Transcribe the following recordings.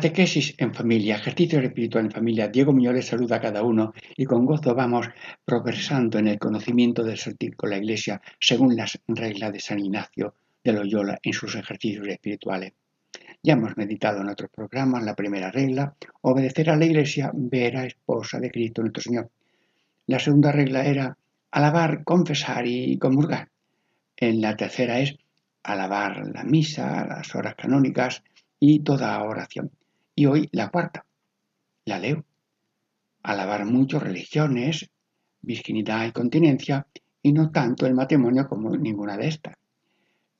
Catequesis en familia, ejercicio espiritual en familia. Diego Muñoz saluda a cada uno y con gozo vamos progresando en el conocimiento del sentir con la Iglesia según las reglas de San Ignacio de Loyola en sus ejercicios espirituales. Ya hemos meditado en otros programas la primera regla, obedecer a la Iglesia, ver a esposa de Cristo nuestro Señor. La segunda regla era alabar, confesar y comulgar. En la tercera es alabar la misa, las horas canónicas y toda oración. Y hoy la cuarta, la leo. Alabar mucho religiones, virginidad y continencia, y no tanto el matrimonio como ninguna de estas.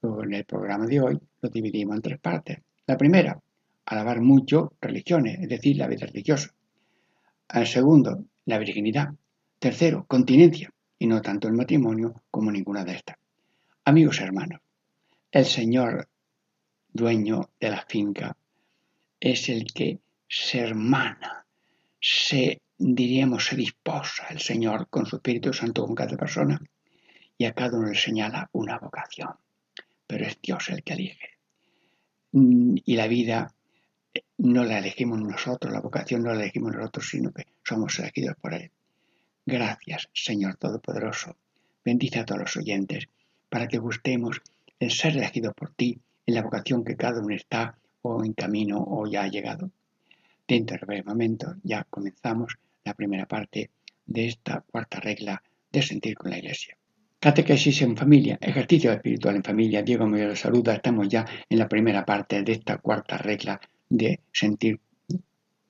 En el programa de hoy lo dividimos en tres partes. La primera, alabar mucho religiones, es decir, la vida religiosa. El segundo, la virginidad. Tercero, continencia, y no tanto el matrimonio como ninguna de estas. Amigos hermanos, el Señor, dueño de la finca, es el que se hermana, se, diríamos, se disposa el Señor con su Espíritu Santo con cada persona y a cada uno le señala una vocación. Pero es Dios el que elige. Y la vida eh, no la elegimos nosotros, la vocación no la elegimos nosotros, sino que somos elegidos por Él. Gracias, Señor Todopoderoso. Bendice a todos los oyentes para que gustemos el ser elegidos por ti en la vocación que cada uno está o en camino o ya ha llegado. Dentro de breve momento ya comenzamos la primera parte de esta cuarta regla de sentir con la Iglesia. Catequesis en familia, ejercicio espiritual en familia. Diego me lo saluda. Estamos ya en la primera parte de esta cuarta regla de sentir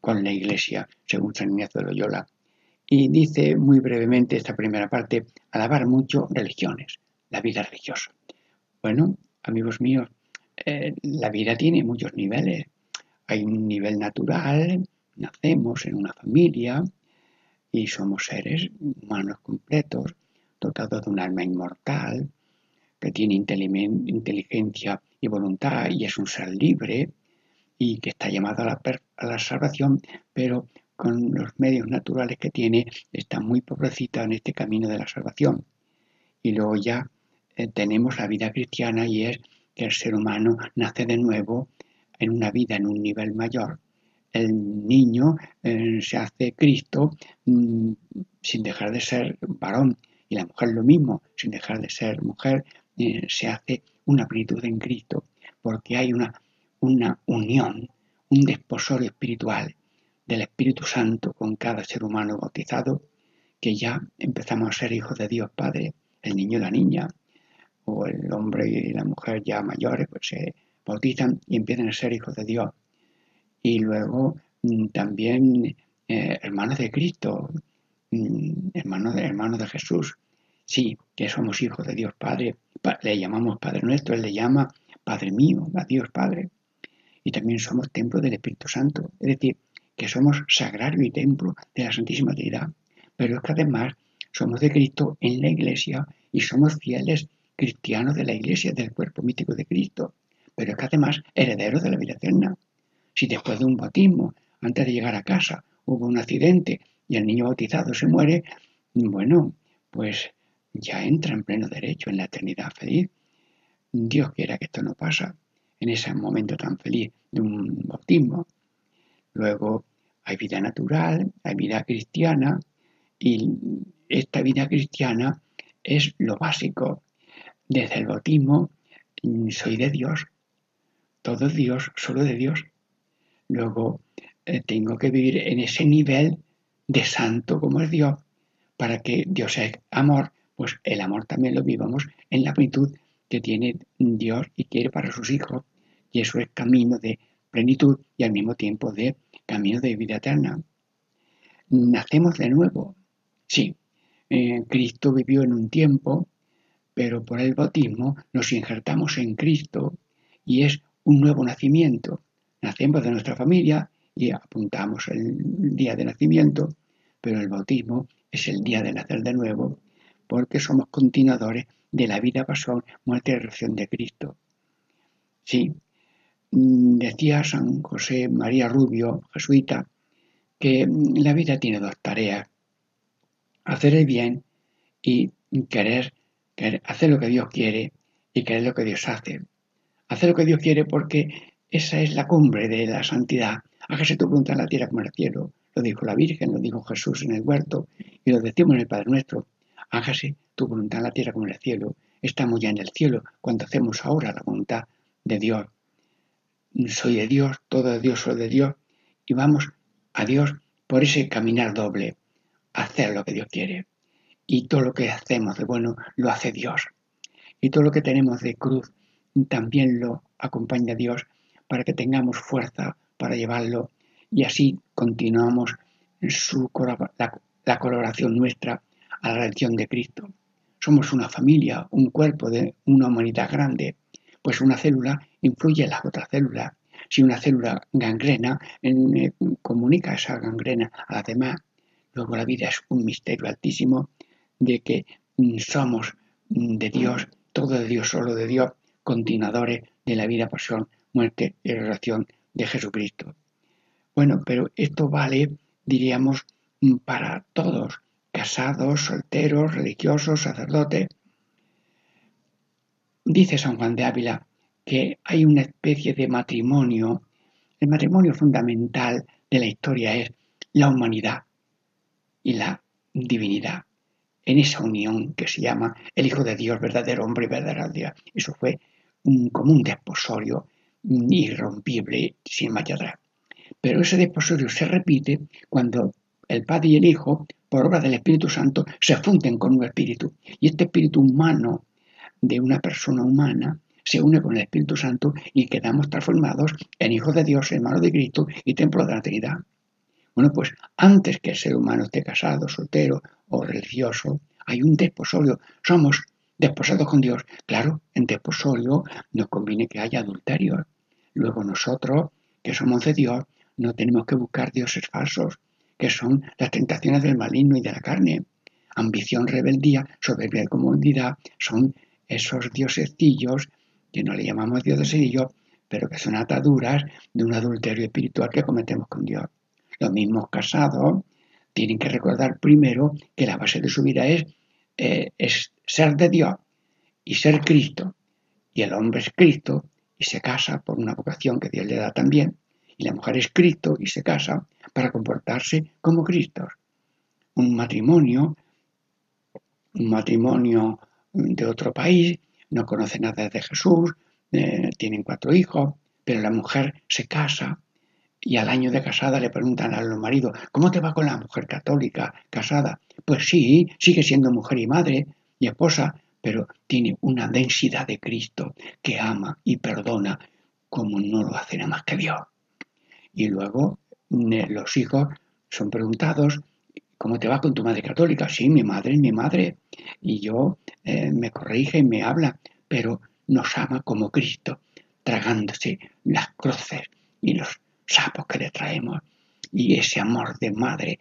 con la Iglesia, según San Ignacio de Loyola. Y dice muy brevemente esta primera parte, alabar mucho religiones, la vida religiosa. Bueno, amigos míos, eh, la vida tiene muchos niveles. Hay un nivel natural, nacemos en una familia y somos seres humanos completos, dotados de un alma inmortal, que tiene inteligencia y voluntad y es un ser libre y que está llamado a la, a la salvación, pero con los medios naturales que tiene está muy pobrecita en este camino de la salvación. Y luego ya eh, tenemos la vida cristiana y es el ser humano nace de nuevo en una vida en un nivel mayor. El niño eh, se hace Cristo mm, sin dejar de ser varón y la mujer lo mismo, sin dejar de ser mujer, eh, se hace una plenitud en Cristo, porque hay una, una unión, un desposorio espiritual del Espíritu Santo con cada ser humano bautizado, que ya empezamos a ser hijos de Dios Padre, el niño y la niña, o el hombre y la mujer ya mayores, pues se bautizan y empiezan a ser hijos de Dios. Y luego mm, también eh, hermanos de Cristo, mm, hermanos de, hermanos de Jesús. Sí, que somos hijos de Dios Padre, le llamamos Padre nuestro, Él le llama Padre mío, a Dios Padre. Y también somos templo del Espíritu Santo, es decir, que somos sagrario y templo de la Santísima Trinidad. Pero es que además somos de Cristo en la Iglesia y somos fieles cristiano de la Iglesia, del cuerpo místico de Cristo, pero es que además heredero de la vida eterna. Si después de un bautismo, antes de llegar a casa, hubo un accidente y el niño bautizado se muere, bueno, pues ya entra en pleno derecho en la eternidad feliz. Dios quiera que esto no pasa en ese momento tan feliz de un bautismo. Luego hay vida natural, hay vida cristiana y esta vida cristiana es lo básico desde el bautismo mm, soy de Dios, todo Dios, solo de Dios. Luego eh, tengo que vivir en ese nivel de santo como es Dios, para que Dios es amor, pues el amor también lo vivamos en la plenitud que tiene Dios y quiere para sus hijos. Y eso es camino de plenitud y al mismo tiempo de camino de vida eterna. Nacemos de nuevo. Sí, eh, Cristo vivió en un tiempo pero por el bautismo nos injertamos en Cristo y es un nuevo nacimiento. Nacemos de nuestra familia y apuntamos el día de nacimiento, pero el bautismo es el día de nacer de nuevo, porque somos continuadores de la vida, pasión, muerte y resurrección de Cristo. Sí, mm, decía San José María Rubio, jesuita, que la vida tiene dos tareas, hacer el bien y querer, querer hacer lo que Dios quiere y querer lo que Dios hace. Hacer lo que Dios quiere porque esa es la cumbre de la santidad. Hágase tu voluntad en la tierra como en el cielo. Lo dijo la Virgen, lo dijo Jesús en el huerto y lo decimos en el Padre Nuestro. Hágase tu voluntad en la tierra como en el cielo. Estamos ya en el cielo cuando hacemos ahora la voluntad de Dios. Soy de Dios, todo de Dios, soy de Dios. Y vamos a Dios por ese caminar doble, hacer lo que Dios quiere. Y todo lo que hacemos de bueno lo hace Dios. Y todo lo que tenemos de cruz también lo acompaña Dios para que tengamos fuerza para llevarlo y así continuamos su, la, la colaboración nuestra a la redención de Cristo. Somos una familia, un cuerpo de una humanidad grande, pues una célula influye en las otras células. Si una célula gangrena, eh, comunica esa gangrena a las demás. Luego la vida es un misterio altísimo de que mm, somos mm, de Dios, todo de Dios, solo de Dios, continuadores de la vida, pasión, muerte y relación de Jesucristo. Bueno, pero esto vale, diríamos, mm, para todos, casados, solteros, religiosos, sacerdotes. Dice San Juan de Ávila que hay una especie de matrimonio. El matrimonio fundamental de la historia es la humanidad y la divinidad. En esa unión que se llama el Hijo de Dios, verdadero hombre y verdadera Dios. Eso fue un, común desposorio irrompible sin marcha atrás. Pero ese desposorio se repite cuando el Padre y el Hijo, por obra del Espíritu Santo, se funden con un espíritu. Y este espíritu humano de una persona humana se une con el Espíritu Santo y quedamos transformados en hijos de Dios, hermanos de Cristo y templo de la Trinidad. Bueno, pues antes que el ser humano esté casado, soltero o religioso, hay un desposorio. Somos desposados con Dios. Claro, en desposorio nos conviene que haya adulterio. Luego nosotros, que somos de Dios, no tenemos que buscar dioses falsos, que son las tentaciones del maligno y de la carne. Ambición, rebeldía, soberbia y comodidad son esos diosecillos que no le llamamos diosesillos, pero que son ataduras de un adulterio espiritual que cometemos con Dios. Los mismos casados tienen que recordar primero que la base de su vida es, eh, es ser de Dios y ser Cristo. Y el hombre es Cristo y se casa por una vocación que Dios le da también y la mujer es Cristo y se casa para comportarse como Cristo. Un matrimonio, un matrimonio de otro país, no conoce nada de Jesús, eh, tienen cuatro hijos, pero la mujer se casa y al año de casada le preguntan a los maridos, ¿cómo te va con la mujer católica casada? Pues sí, sigue siendo mujer y madre y esposa, pero tiene una densidad de Cristo que ama y perdona como no lo hace nada más que Dios. Y luego los hijos son preguntados, ¿cómo te va con tu madre católica? Sí, mi madre es mi madre. Y yo eh, me corrige y me habla, pero nos ama como Cristo, tragándose las cruces y los sapos que le traemos. Y ese amor de madre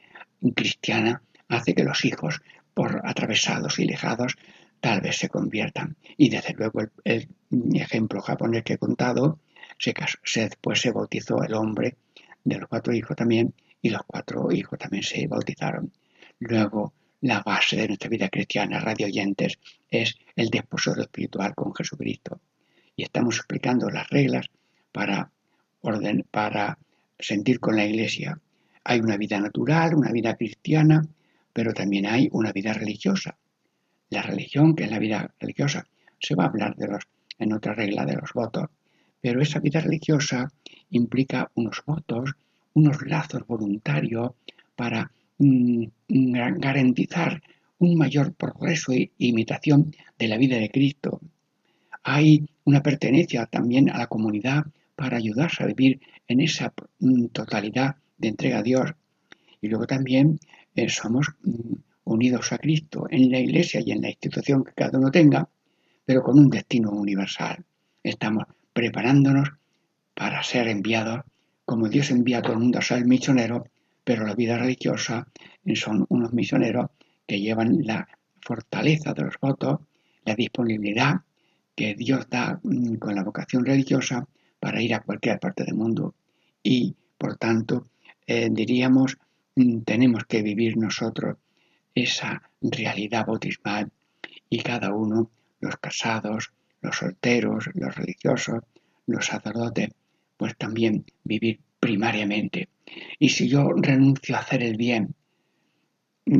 cristiana hace que los hijos, por atravesados y lejados, tal vez se conviertan. Y desde luego el, ejemplo japonés que he contado se, después se bautizó el hombre de los cuatro hijos también y los cuatro hijos también se bautizaron. Luego, la base de nuestra vida cristiana, radio oyentes, es el desposorio espiritual con Jesucristo. Y estamos explicando las reglas para, orden, para sentir con la iglesia. Hay una vida natural, una vida cristiana, pero también hay una vida religiosa. La religión, que es la vida religiosa, se va a hablar de los, en otra regla de los votos, pero esa vida religiosa implica unos votos, unos lazos voluntarios para mm, garantizar un mayor progreso e imitación de la vida de Cristo. Hay una pertenencia también a la comunidad para ayudarse a vivir en esa mm, totalidad de entrega a Dios. Y luego también eh, somos mm, unidos a Cristo en la iglesia y en la institución que cada uno tenga, pero con un destino universal. Estamos preparándonos para ser enviados, como Dios envía a todo el mundo a ser misionero, pero la vida religiosa son unos misioneros que llevan la fortaleza de los votos, la disponibilidad que Dios da mm, con la vocación religiosa para ir a cualquier parte del mundo. Y, por tanto, eh, diríamos, mm, tenemos que vivir nosotros esa realidad bautismal y cada uno, los casados, los solteros, los religiosos, los sacerdotes, pues también vivir primariamente. Y si yo renuncio a hacer el bien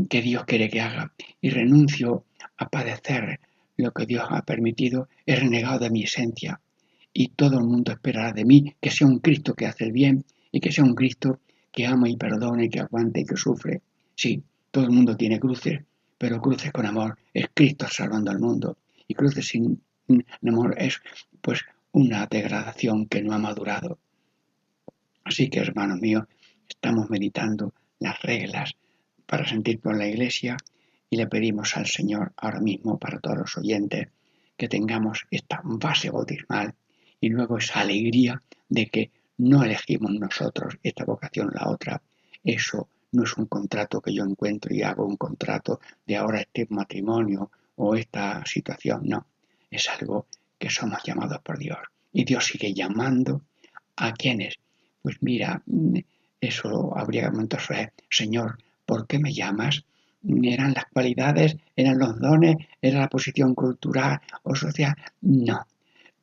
que Dios quiere que haga y renuncio a padecer lo que Dios ha permitido, he renegado de mi esencia. Y todo el mundo esperará de mí que sea un Cristo que hace el bien y que sea un Cristo que ama y perdone, que aguante y que sufre. Sí, todo el mundo tiene cruces, pero cruces con amor. Es Cristo salvando al mundo. Y cruces sin amor es pues una degradación que no ha madurado. Así que, hermanos míos, estamos meditando las reglas para sentir con la Iglesia y le pedimos al Señor ahora mismo para todos los oyentes que tengamos esta base bautismal y luego esa alegría de que no elegimos nosotros esta vocación o la otra. Eso no es un contrato que yo encuentro y hago un contrato de ahora este matrimonio o esta situación, no. Es algo que somos llamados por Dios. Y Dios sigue llamando a quienes. Pues mira, eso habría momentos, Señor, ¿por qué me llamas? ¿Eran las cualidades? ¿Eran los dones? ¿Era la posición cultural o social? No,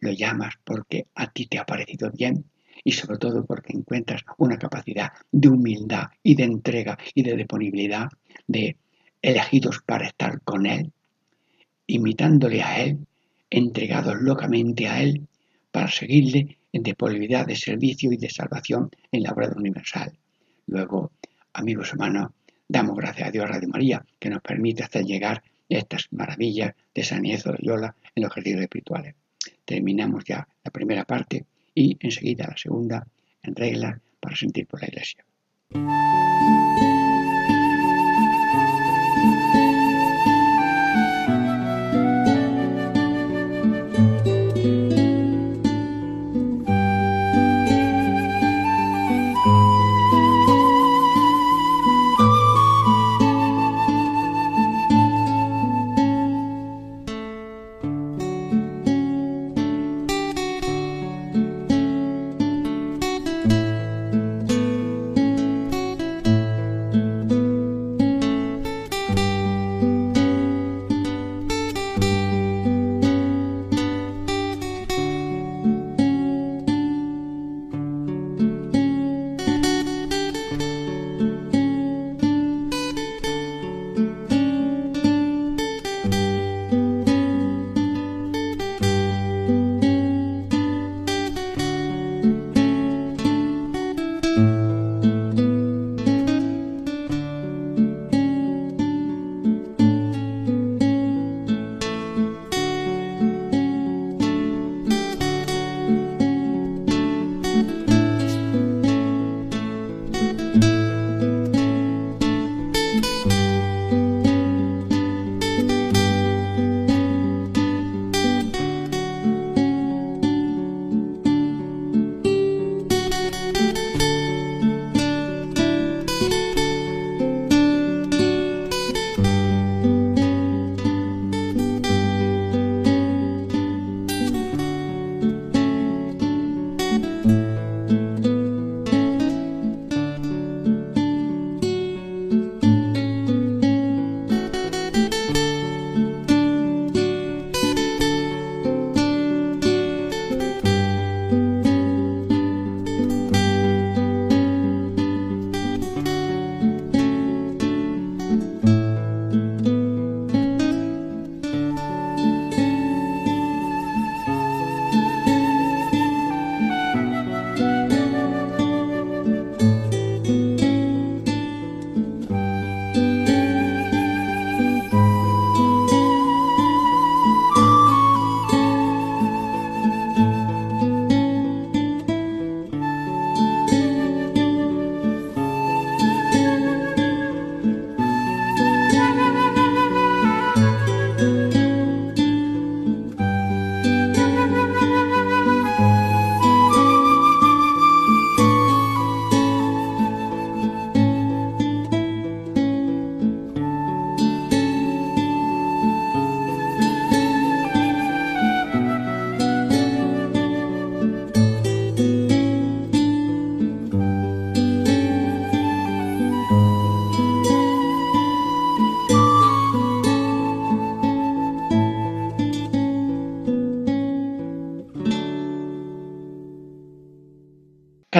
lo llamas porque a ti te ha parecido bien y sobre todo porque encuentras una capacidad de humildad y de entrega y de disponibilidad de elegidos para estar con Él, imitándole a Él, entregados locamente a Él, para seguirle en disponibilidad de servicio y de salvación en la obra universal. Luego, amigos hermanos, damos gracias a Dios Radio María que nos permite hacer llegar estas maravillas de San de Loyola en los ejercicios espirituales. Terminamos ya la primera parte y enseguida la segunda en regla para sentir por la Iglesia.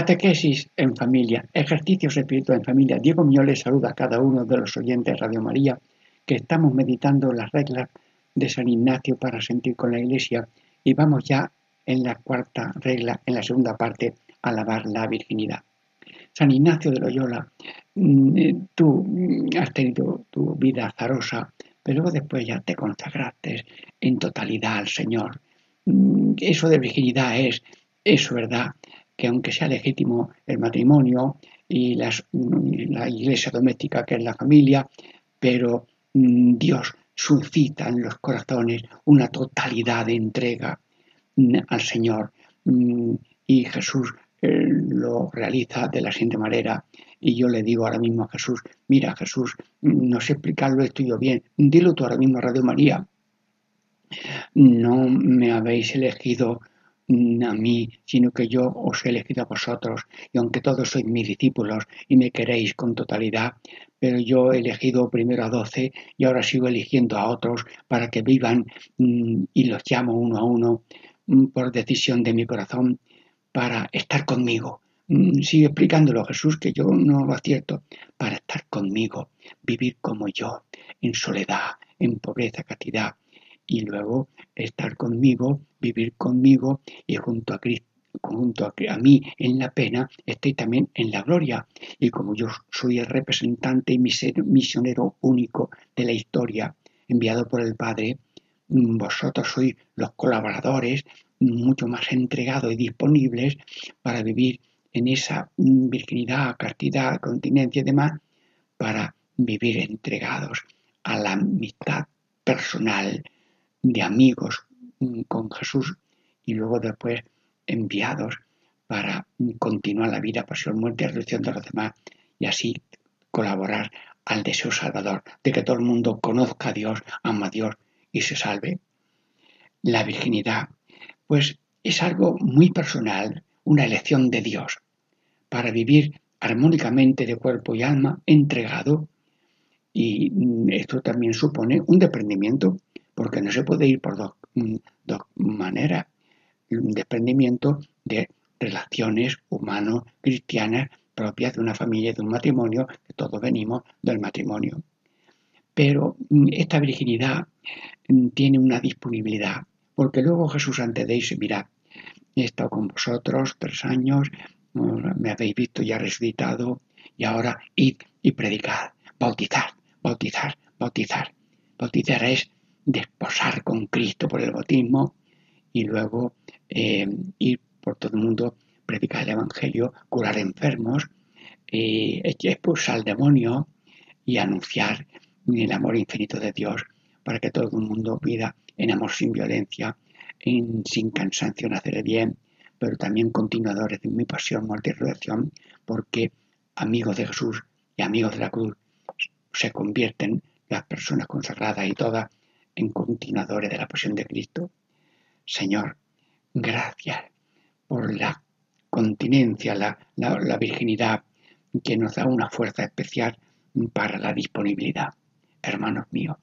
Catequesis en familia, ejercicios espirituales en familia. Diego Mioles saluda a cada uno de los oyentes de Radio María que estamos meditando las reglas de San Ignacio para sentir con la Iglesia y vamos ya en la cuarta regla, en la segunda parte, alabar la virginidad. San Ignacio de Loyola, mm, eh, tú mm, has tenido tu vida azarosa, pero luego después ya te consagraste en totalidad al Señor. Mm, eso de virginidad es, eso, ¿verdad? Que aunque sea legítimo el matrimonio y la iglesia doméstica que es la familia, pero Dios suscita en los corazones una totalidad de entrega al Señor. Y Jesús eh, lo realiza de la siguiente manera. Y yo le digo ahora mismo a Jesús, mira Jesús, no sé explicarlo esto yo bien, dilo tú ahora mismo a Radio María. No me habéis elegido a mí, sino que yo os he elegido a vosotros, y aunque todos sois mis discípulos y me queréis con totalidad, pero yo he elegido primero a doce y ahora sigo eligiendo a otros para que vivan mm, y los llamo uno a uno mm, por decisión de mi corazón para estar conmigo. Mm, sigue explicándolo Jesús, que yo no lo acierto, para estar conmigo, vivir como yo, en soledad, en pobreza, castidad, y luego estar conmigo, vivir conmigo y junto a Cristo junto a, mí en la pena, estoy también en la gloria. Y como yo soy el representante y misionero único de la historia, enviado por el Padre, mm, vosotros sois los colaboradores mucho más entregados y disponibles para vivir en esa virginidad, castidad, continencia y demás, para vivir entregados a la amistad personal de amigos mm, con Jesús y luego después enviados para continuar la vida, pasión, muerte y de los demás y así colaborar al deseo salvador de que todo el mundo conozca a Dios, ama a Dios y se salve. La virginidad pues es algo muy personal, una elección de Dios, para vivir armónicamente de cuerpo y alma entregado. Y mm, esto también supone un desprendimiento, porque no se puede ir por dos, mm, maneras. Un desprendimiento de relaciones humano-cristianas propias de una familia de un matrimonio, que todos venimos del matrimonio. Pero mm, esta virginidad tiene una disponibilidad porque luego Jesús antes de irse, mirad, he estado con vosotros tres años, me habéis visto ya resucitado, y ahora id y predicad, bautizar, bautizar, bautizar. Bautizar es desposar con Cristo por el bautismo y luego eh, ir por todo el mundo, predicar el Evangelio, curar enfermos, eh, expulsar al demonio y anunciar el amor infinito de Dios para que todo el mundo pida en amor sin violencia, en, sin cansancio en hacer el bien, pero también continuadores de mi pasión, muerte y resurrección, porque amigos de Jesús y amigos de la cruz se convierten las personas consagradas y todas en continuadores de la pasión de Cristo. Señor, gracias por la continencia, la, la virginidad que nos da una fuerza especial para la disponibilidad. Hermanos míos,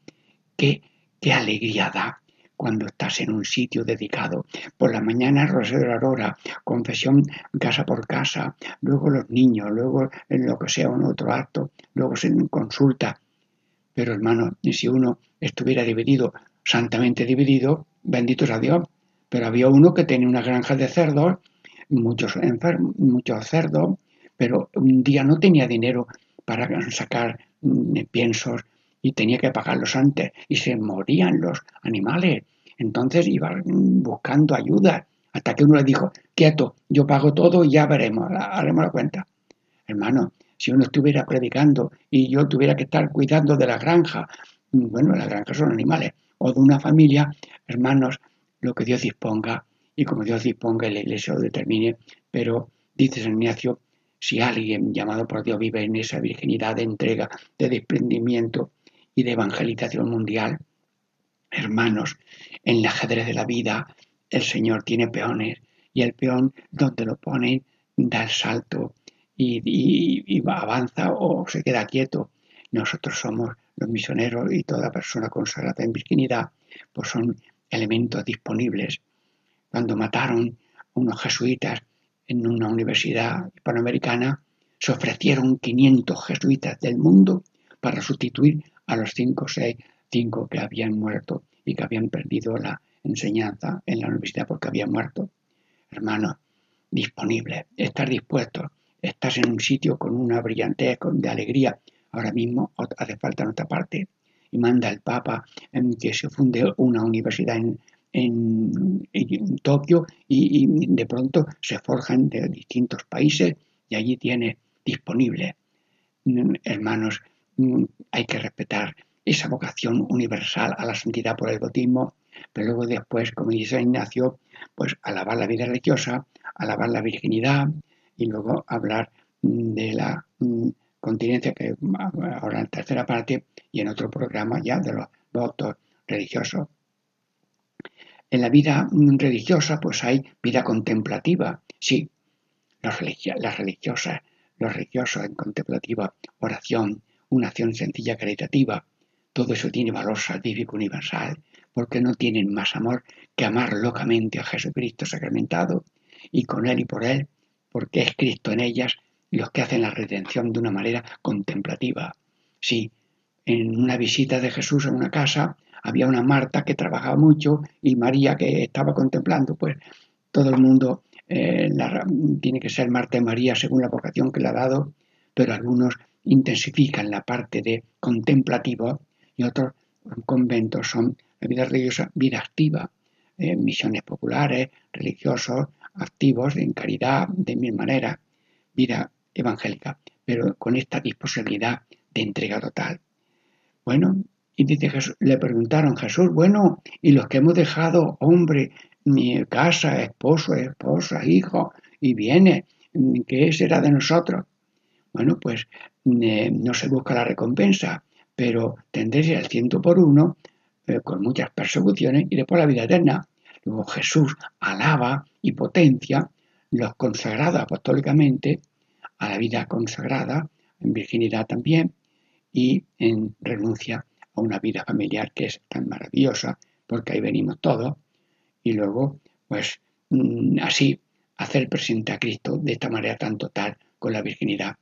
qué, qué alegría da cuando estás en un sitio dedicado. Por la mañana rosario de la aurora, confesión casa por casa, luego los niños, luego en lo que sea un otro acto, luego se consulta. Pero hermano, si uno estuviera dividido, santamente dividido, bendito sea Dios. Pero había uno que tenía una granja de cerdos, muchos enfermos, muchos cerdos, pero un día no tenía dinero para sacar mm, piensos y tenía que pagarlos antes y se morían los animales. Entonces iba buscando ayuda hasta que uno le dijo, quieto, yo pago todo y ya veremos, haremos la cuenta. Hermano, si uno estuviera predicando y yo tuviera que estar cuidando de la granja, bueno, las granjas son animales, o de una familia, hermanos, lo que Dios disponga y como Dios disponga la iglesia lo determine, pero dice San Ignacio, si alguien llamado por Dios vive en esa virginidad de entrega, de desprendimiento, y de evangelización mundial. Hermanos, en el ajedrez de la vida el Señor tiene peones y el peón donde lo pone da el salto y, avanza o se queda quieto. Nosotros somos los misioneros y toda persona consagrada en virginidad, pues son elementos disponibles. Cuando mataron unos jesuitas en una universidad hispanoamericana se ofrecieron 500 jesuitas del mundo para sustituir a los 5 o 6, 5 que habían muerto y que habían perdido la enseñanza en la universidad porque habían muerto. Hermanos, disponible, estar dispuestos, estás en un sitio con una brillantez, de alegría, ahora mismo hace falta en otra parte, y manda el Papa en que se funde una universidad en, en, Tokio y, de pronto se forjan de distintos países y allí tiene disponible. Mm, hermanos, mm, hay que respetar esa vocación universal a la santidad por el bautismo, pero luego después, como dice Ignacio, pues alabar la vida religiosa, alabar la virginidad y luego hablar mm, de la continencia que ahora en tercera parte y en otro programa ya de los votos religiosos. En la vida religiosa pues hay vida contemplativa, sí, las religiosas, los religiosos en contemplativa, oración, una acción sencilla caritativa, todo eso tiene valor salvífico universal, porque no tienen más amor que amar locamente a Jesucristo sacramentado y con Él y por Él, porque es Cristo en ellas los que hacen la redención de una manera contemplativa. Sí, en una visita de Jesús a una casa había una Marta que trabajaba mucho y María que estaba contemplando, pues todo el mundo eh, tiene que ser Marta y María según la vocación que le ha dado, pero algunos intensifican la parte de contemplativo y otros conventos son vida religiosa, vida activa, eh, misiones populares, religiosos, activos en caridad, de mil maneras, vida evangélica, pero con esta disponibilidad de entrega total. Bueno, y dice Jesús, le preguntaron Jesús, bueno, y los que hemos dejado hombre, mi casa, esposo, esposa, hijo, y viene, ¿qué será de nosotros? Bueno, pues no se busca la recompensa, pero tendréis el ciento por uno eh, con muchas persecuciones y después la vida eterna. Luego Jesús alaba y potencia los consagrados apostólicamente a la vida consagrada, en virginidad también, y en renuncia a una vida familiar que es tan maravillosa, porque ahí venimos todos, y luego, pues mm, así, hacer presente a Cristo de esta manera tan total con la virginidad.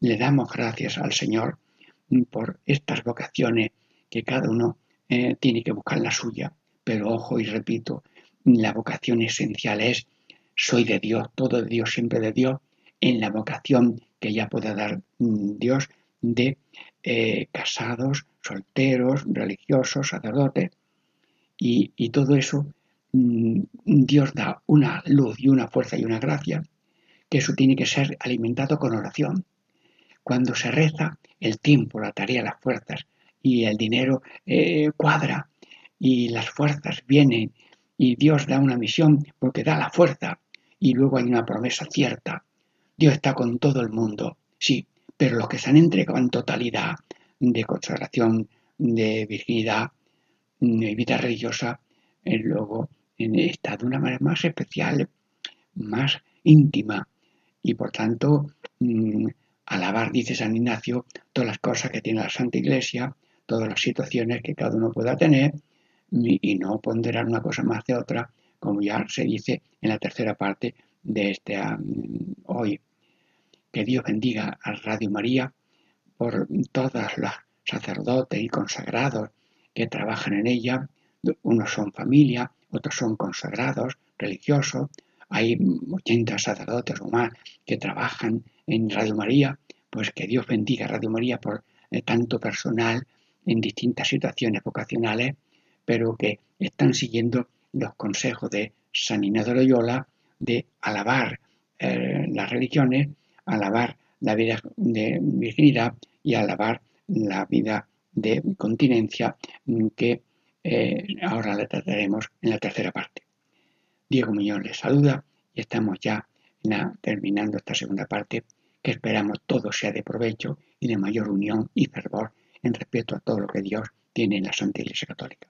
Le damos gracias al Señor por estas vocaciones que cada uno eh, tiene que buscar la suya, pero ojo y repito, la vocación esencial es soy de Dios, todo de Dios, siempre de Dios, en la vocación que ya pueda dar mm, Dios de eh, casados, solteros, religiosos, sacerdotes, y, todo eso mm, Dios da una luz y una fuerza y una gracia, que eso tiene que ser alimentado con oración. Cuando se reza, el tiempo, la tarea, las fuerzas y el dinero eh, cuadra y las fuerzas vienen y Dios da una misión porque da la fuerza y luego hay una promesa cierta. Dios está con todo el mundo, sí, pero los que se han entregado en totalidad de consagración, de virginidad, de vida religiosa, eh, luego está de una manera más especial, más íntima, y por tanto mm, alabar, dice San Ignacio, todas las cosas que tiene la Santa Iglesia, todas las situaciones que cada uno pueda tener, y, no ponderar una cosa más de otra, como ya se dice en la tercera parte de este hoy. Que Dios bendiga a Radio María por todas las sacerdotes y consagrados que trabajan en ella. Unos son familia, otros son consagrados, religiosos. Hay 80 sacerdotes o más que trabajan en Radio María. Pues que Dios bendiga a Radio María por eh, tanto personal en distintas situaciones vocacionales, pero que están siguiendo los consejos de San Inés de Loyola de alabar eh, las religiones alabar la vida de virginidad y alabar la vida de continencia que eh, ahora la trataremos en la tercera parte. Diego Muñoz les saluda y estamos ya terminando esta segunda parte que esperamos todo sea de provecho y de mayor unión y fervor en respeto a todo lo que Dios tiene en la Santa Iglesia Católica.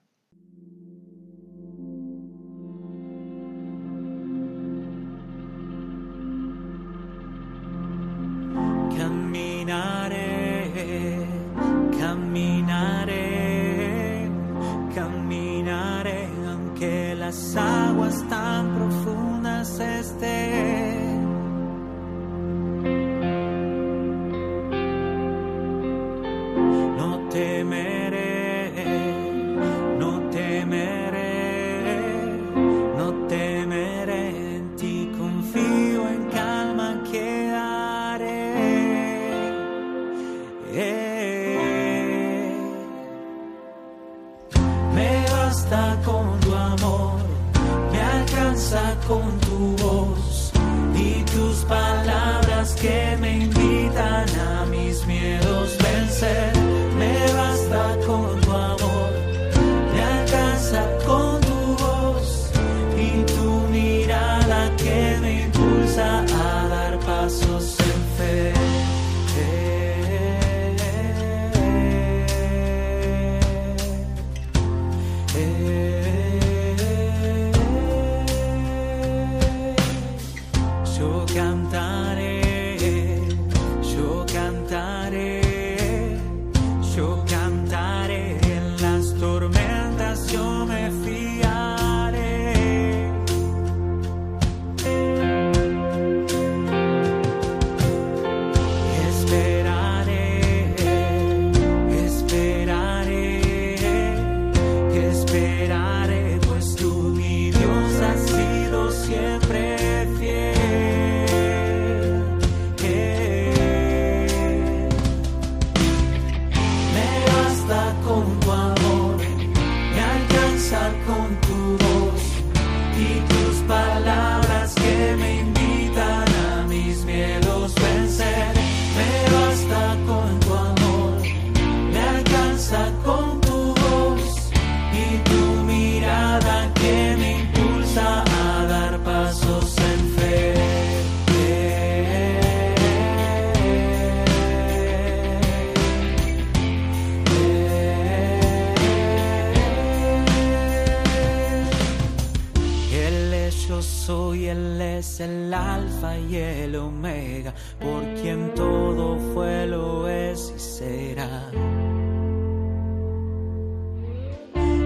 Es el alfa y el omega, por quien todo fue, lo es y será.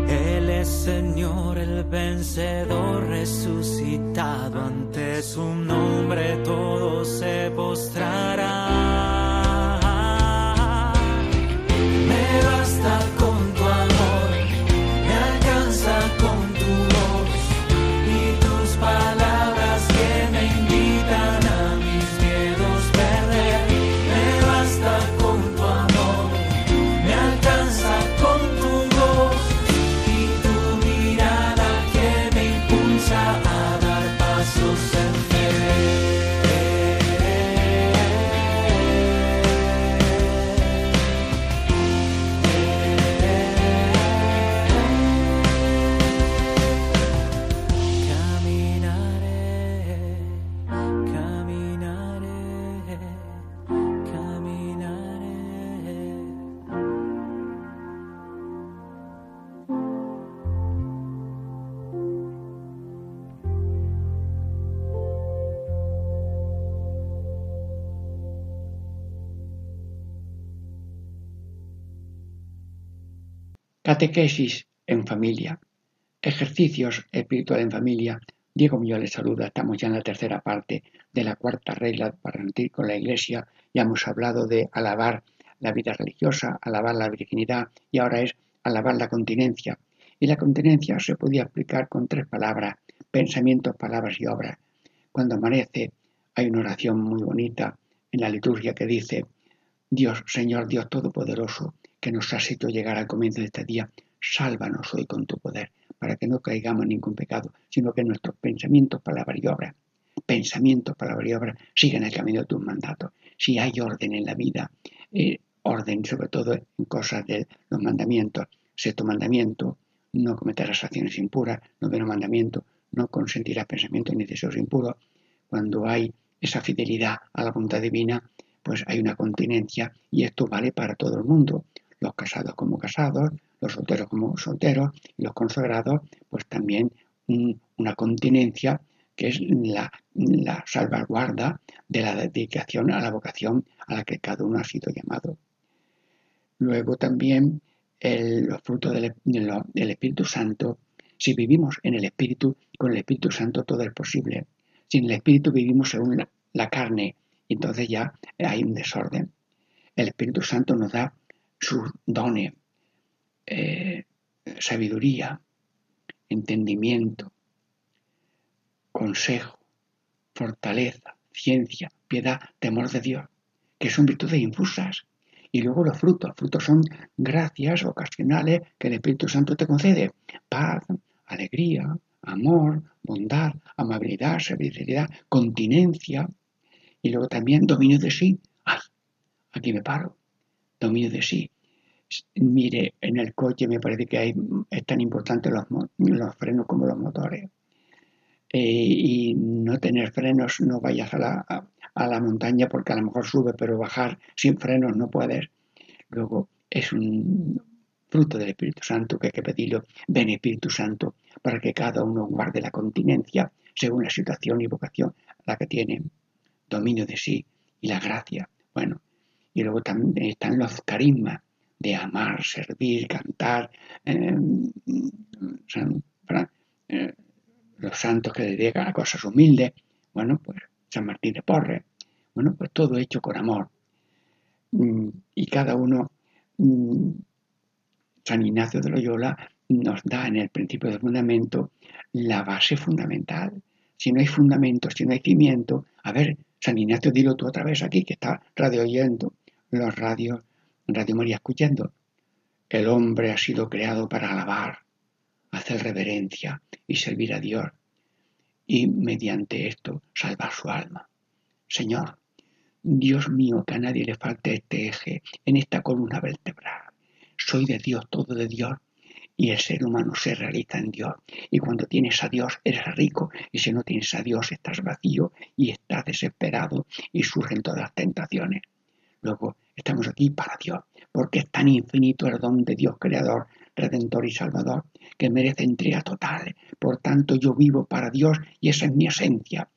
Él es Señor, el vencedor resucitado, ante su Catequesis en familia. Ejercicios espiritual en familia. Diego Millón les saluda. Estamos ya en la tercera parte de la cuarta regla para rendir con la Iglesia. Ya hemos hablado de alabar la vida religiosa, alabar la virginidad y ahora es alabar la continencia. Y la continencia se podía explicar con tres palabras, pensamientos, palabras y obras. Cuando amanece hay una oración muy bonita en la liturgia que dice, Dios, Señor Dios Todopoderoso, que nos has hecho llegar al comienzo de este día, sálvanos hoy con tu poder, para que no caigamos en ningún pecado, sino que nuestros pensamientos, palabras y obras, pensamientos, palabras y obras, sigan el camino de tus mandatos. Si hay orden en la vida, eh, orden sobre todo en cosas de los mandamientos, sexto mandamiento, no cometerás acciones impuras, noveno mandamiento, no consentirás pensamientos ni deseos impuros. Cuando hay esa fidelidad a la voluntad divina, pues hay una continencia y esto vale para todo el mundo. Los casados como casados, los solteros como solteros y los consagrados, pues también un, una continencia que es la, salvaguarda de la dedicación a la vocación a la que cada uno ha sido llamado. Luego también el, los frutos del, Espíritu Santo. Si vivimos en el Espíritu, con el Espíritu Santo todo es posible. Si en el Espíritu vivimos según la, la carne, entonces ya hay un desorden. El Espíritu Santo nos da sus dones, eh, sabiduría, entendimiento, consejo, fortaleza, ciencia, piedad, temor de Dios, que son virtudes infusas. Y luego los frutos. Frutos son gracias ocasionales que el Espíritu Santo te concede. Paz, alegría, amor, bondad, amabilidad, servicialidad, continencia y luego también dominio de sí. ¡Ay! Aquí me paro. Dominio de sí. Mire, en el coche me parece que hay, es tan importante los, los frenos como los motores. Eh, y no tener frenos, no vayas a la, a, a la montaña porque a lo mejor sube, pero bajar sin frenos no puedes. Luego es un fruto del Espíritu Santo que hay que pedirlo, ven Espíritu Santo, para que cada uno guarde la continencia según la situación y vocación la que tiene, dominio de sí y la gracia. Bueno, y luego están los carismas de amar, servir, cantar, eh, eh, los santos que dedican a cosas humildes, bueno, pues San Martín de Porres, bueno, pues todo hecho con amor. Mm, y cada uno, mm, San Ignacio de Loyola nos da en el principio del fundamento la base fundamental. Si no hay fundamento, si no hay cimiento, a ver, San Ignacio, dilo tú otra vez aquí, que está radio oyendo, los radios, Radio María escuchando. El hombre ha sido creado para alabar, hacer reverencia y servir a Dios y mediante esto salvar su alma. Señor, Dios mío, que a nadie le falte este eje en esta columna vertebral. Soy de Dios, todo de Dios, y el ser humano se realiza en Dios. Y cuando tienes a Dios eres rico, y si no tienes a Dios estás vacío y estás desesperado y surgen todas las tentaciones. Luego estamos aquí para Dios, porque es tan infinito el don de Dios creador, redentor y salvador, que merece entrega total. Por tanto, yo vivo para Dios y esa es mi esencia.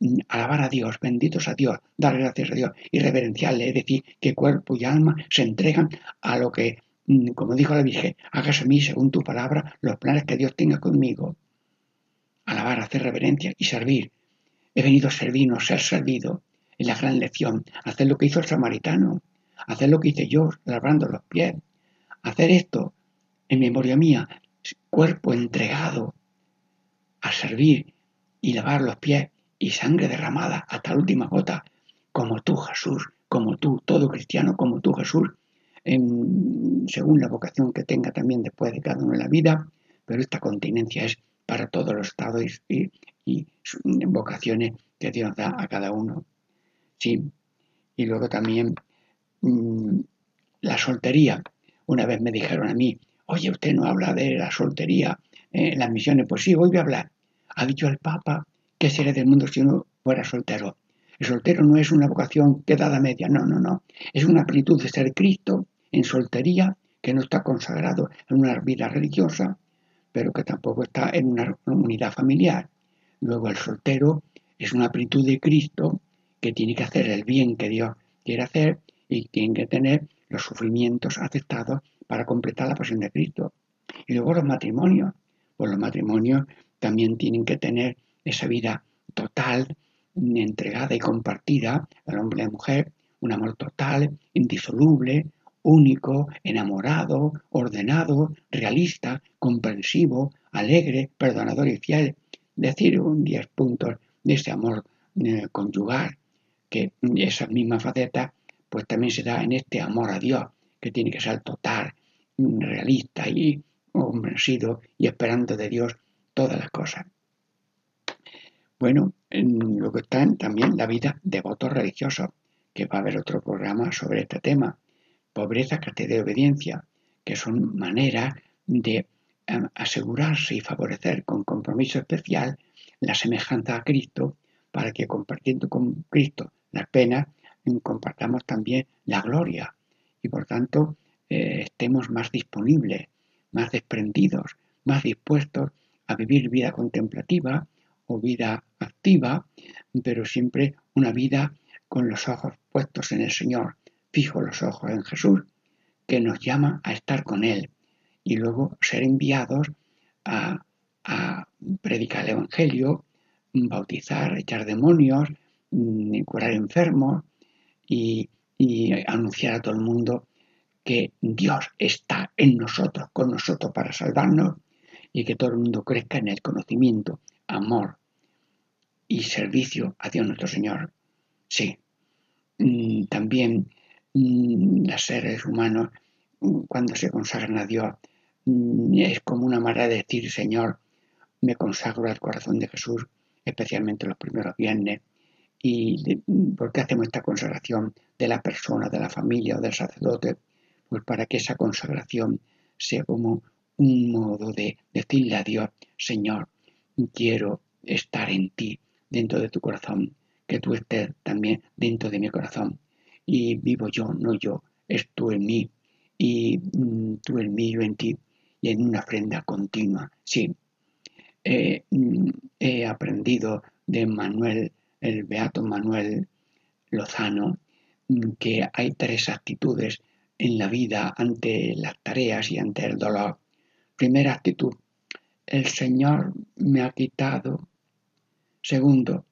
Mm, alabar a Dios, benditos a Dios, dar gracias a Dios y reverenciarle, es decir, que cuerpo y alma se entregan a lo que, mm, como dijo la Virgen, hagas a mí según tu palabra los planes que Dios tenga conmigo. Alabar, hacer reverencia y servir. He venido a servir, no ser servido. La gran lección. Hacer lo que hizo el samaritano. Hacer lo que hice yo, lavando los pies. Hacer esto en memoria mía, cuerpo entregado a servir y lavar los pies y sangre derramada hasta la última gota, como tú Jesús, como tú, todo cristiano, como tú Jesús, en, según la vocación que tenga también después de cada uno en la vida, pero esta continencia es para todos los estados y, y vocaciones que Dios da a cada uno. Sí, y luego también mmm, la soltería. Una vez me dijeron a mí, oye, usted no habla de la soltería en las misiones. Pues sí, hoy voy a hablar. Ha dicho el Papa que sería del mundo si uno fuera soltero. El soltero no es una vocación quedada media, no, no, no. Es una plenitud de ser Cristo en soltería, que no está consagrado en una vida religiosa, pero que tampoco está en una unidad familiar. Luego el soltero es una plenitud de Cristo que tiene que hacer el bien que Dios quiere hacer y tiene que tener los sufrimientos aceptados para completar la pasión de Cristo. Y luego los matrimonios. Pues los matrimonios también tienen que tener esa vida total, entregada y compartida al hombre y a la mujer, un amor total, indisoluble, único, enamorado, ordenado, realista, comprensivo, alegre, perdonador y fiel. Decir un 10 puntos de ese amor eh, conyugal, que esa misma faceta pues también se da en este amor a Dios, que tiene que ser total, realista y convencido y esperando de Dios todas las cosas. Bueno, luego está también la vida de votos religiosos, que va a haber otro programa sobre este tema. Pobreza, castidad y obediencia, que son maneras de um, asegurarse y favorecer con compromiso especial la semejanza a Cristo, para que compartiendo con Cristo las penas, compartamos también la gloria y por tanto eh, estemos más disponibles, más desprendidos, más dispuestos a vivir vida contemplativa o vida activa, pero siempre una vida con los ojos puestos en el Señor, fijo los ojos en Jesús, que nos llama a estar con Él y luego ser enviados a, a predicar el Evangelio, bautizar, echar demonios, curar enfermos y, y anunciar a todo el mundo que Dios está en nosotros, con nosotros para salvarnos y que todo el mundo crezca en el conocimiento, amor y servicio a Dios nuestro Señor. Sí, mm, también mm, los seres humanos, mm, cuando se consagran a Dios, es como una manera de decir, Señor, me consagro al corazón de Jesús, especialmente los primeros viernes. ¿Y por qué hacemos esta consagración de la persona, de la familia o del sacerdote? Pues para que esa consagración sea como un modo de decirle a Dios, Señor, quiero estar en ti, dentro de tu corazón, que tú estés también dentro de mi corazón. Y vivo yo, no yo, es tú en mí, y mm, tú en mí, yo en ti, y en una ofrenda continua. Sí, mm, he aprendido de Manuel, el beato Manuel Lozano, mm, que hay tres actitudes en la vida ante las tareas y ante el dolor. Primera actitud, el Señor me ha quitado. Segundo,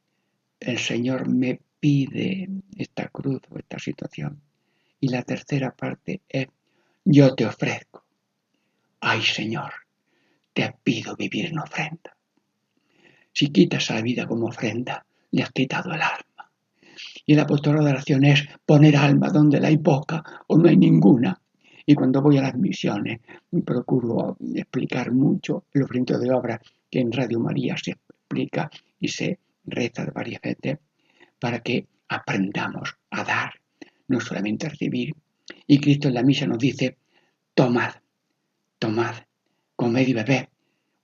el Señor me pide esta cruz o esta situación. Y la tercera parte es, yo te ofrezco. Ay Señor, te pido vivir en ofrenda. Si quitas la vida como ofrenda, le has quitado el alma. Y el apostolado de oración es poner alma donde la hay poca o no hay ninguna. Y cuando voy a las misiones, procuro explicar mucho el ofrenda de obra que en Radio María se explica y se reza de varias veces para que aprendamos a dar, no solamente a recibir. Y Cristo en la misa nos dice, tomad, tomad, comed y bebed.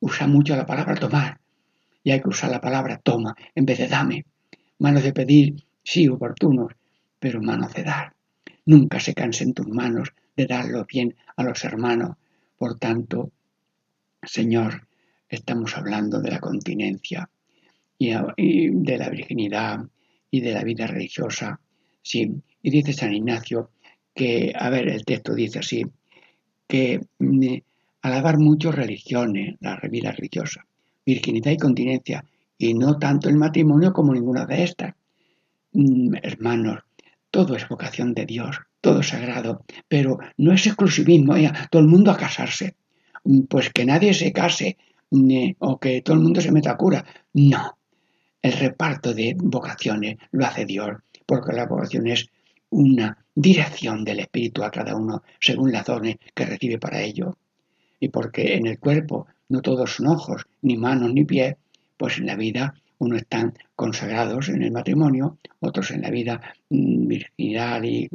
Usa mucho la palabra tomar y hay que usar la palabra toma en vez de dame. Manos de pedir, sí, oportunos, pero manos de dar. Nunca se cansen tus manos de darlo bien a los hermanos. Por tanto, Señor, estamos hablando de la continencia y, de la virginidad y de la vida religiosa. Sí, y dice San Ignacio que, a ver, el texto dice así, que mm, alabar mucho religiones, la vida religiosa, virginidad y continencia, y no tanto el matrimonio como ninguna de estas. Mm, hermanos, todo es vocación de Dios, todo es sagrado, pero no es exclusivismo, ya, todo el mundo a casarse. Mm, pues que nadie se case o que todo el mundo se meta a cura. No, el reparto de vocaciones lo hace Dios, porque la vocación es una dirección del Espíritu a cada uno según las dones que recibe para ello. Y porque en el cuerpo no todos son ojos, ni manos, ni pies, pues en la vida unos están consagrados en el matrimonio, otros en la vida mm, virginal y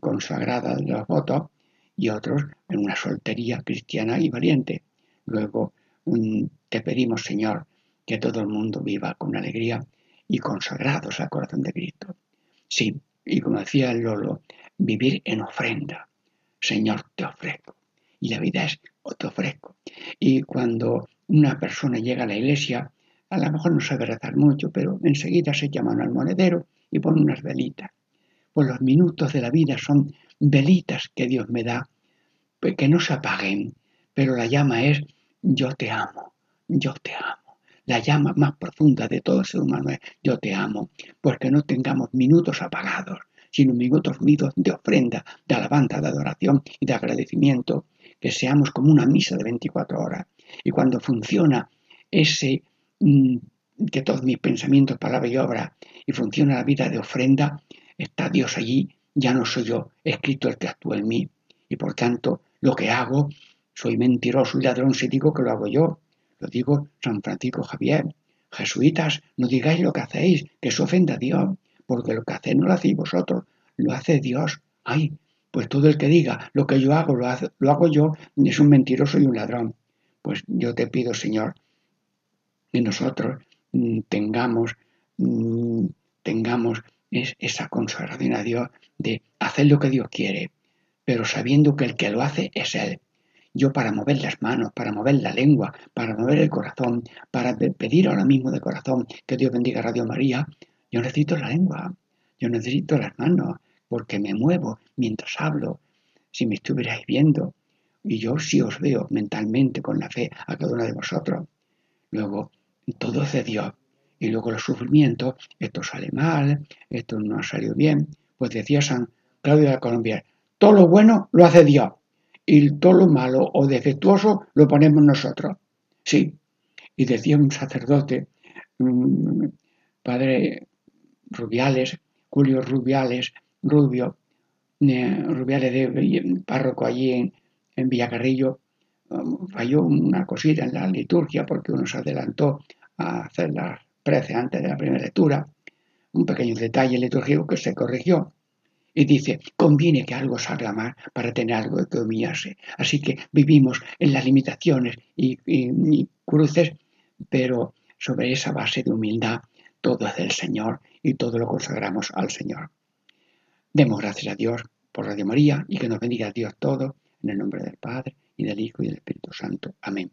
consagrada de los votos, y otros en una soltería cristiana y valiente. Luego mm, te pedimos, Señor, que todo el mundo viva con alegría y consagrados al corazón de Cristo. Sí, y como decía Lolo, vivir en ofrenda. Señor, te ofrezco. Y la vida es, oh, te ofrezco. Y cuando una persona llega a la iglesia, a lo mejor no sabe rezar mucho, pero enseguida se llama al monedero y pone unas velitas. Pues los minutos de la vida son velitas que Dios me da, pues que no se apaguen, pero la llama es yo te amo, yo te amo. La llama más profunda de todo ser humano es yo te amo, pues no tengamos minutos apagados, sino minutos midos de ofrenda, de alabanza, de adoración y de agradecimiento, que seamos como una misa de 24 horas. Y cuando funciona ese, mm, que todos mis pensamientos, palabra y obra, y funciona la vida de ofrenda, está Dios allí, ya no soy yo, escrito el que actúa en mí. Y por tanto, lo que hago, soy mentiroso y ladrón si digo que lo hago yo, lo digo San Francisco Javier. Jesuitas, no digáis lo que hacéis, que eso ofenda a Dios, porque lo que hacéis no lo hacéis vosotros, lo hace Dios. Ay, pues todo el que diga lo que yo hago, lo, lo hago yo, es un mentiroso y un ladrón. Pues yo te pido, Señor, que nosotros mm, tengamos, mm, tengamos esa consagración a Dios de hacer lo que Dios quiere, pero sabiendo que el que lo hace es Él yo para mover las manos, para mover la lengua, para mover el corazón, para pedir ahora mismo de corazón que Dios bendiga a Radio María, yo necesito la lengua, yo necesito las manos, porque me muevo mientras hablo. Si me estuvierais viendo, y yo sí os veo mentalmente con la fe a cada uno de vosotros. Luego, todo es de Dios. Y luego los sufrimientos, esto sale mal, esto no ha salido bien. Pues decía San Claudio de Colombia, todo lo bueno lo hace Dios y todo lo malo o defectuoso lo ponemos nosotros. Sí. Y decía un sacerdote, padre Rubiales, Julio Rubiales, Rubio, Rubiales de párroco allí en, Villacarrillo, um, falló una cosita en la liturgia porque uno se adelantó a hacer las preces antes de la primera lectura, un pequeño detalle litúrgico que se corrigió. Y dice, conviene que algo salga mal para tener algo que humillarse. Así que vivimos en las limitaciones y, y, y cruces, pero sobre esa base de humildad, todo es del Señor y todo lo consagramos al Señor. Demos gracias a Dios por Radio María y que nos bendiga Dios todo, en el nombre del Padre, y del Hijo, y del Espíritu Santo. Amén.